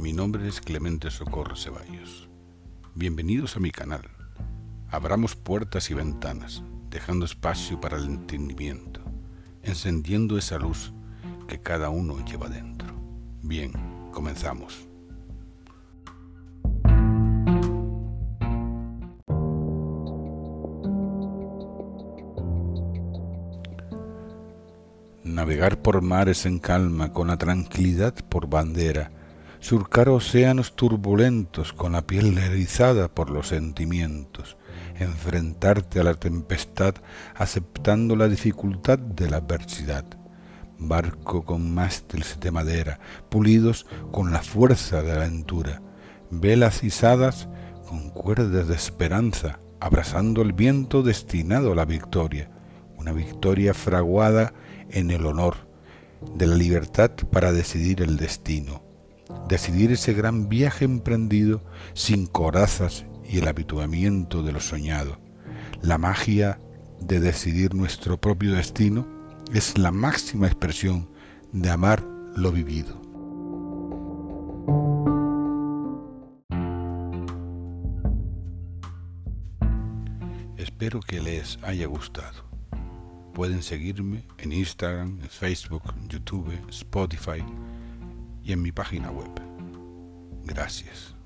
mi nombre es Clemente Socorro Ceballos. Bienvenidos a mi canal. Abramos puertas y ventanas, dejando espacio para el entendimiento, encendiendo esa luz que cada uno lleva dentro. Bien, comenzamos. Navegar por mares en calma, con la tranquilidad por bandera, surcar océanos turbulentos con la piel erizada por los sentimientos, enfrentarte a la tempestad aceptando la dificultad de la adversidad, barco con mástiles de madera, pulidos con la fuerza de la aventura, velas izadas con cuerdas de esperanza, abrazando el viento destinado a la victoria, una victoria fraguada en el honor de la libertad para decidir el destino, decidir ese gran viaje emprendido sin corazas y el habituamiento de lo soñado. La magia de decidir nuestro propio destino es la máxima expresión de amar lo vivido. Espero que les haya gustado. Pueden seguirme en Instagram, Facebook, YouTube, Spotify y en mi página web. Gracias.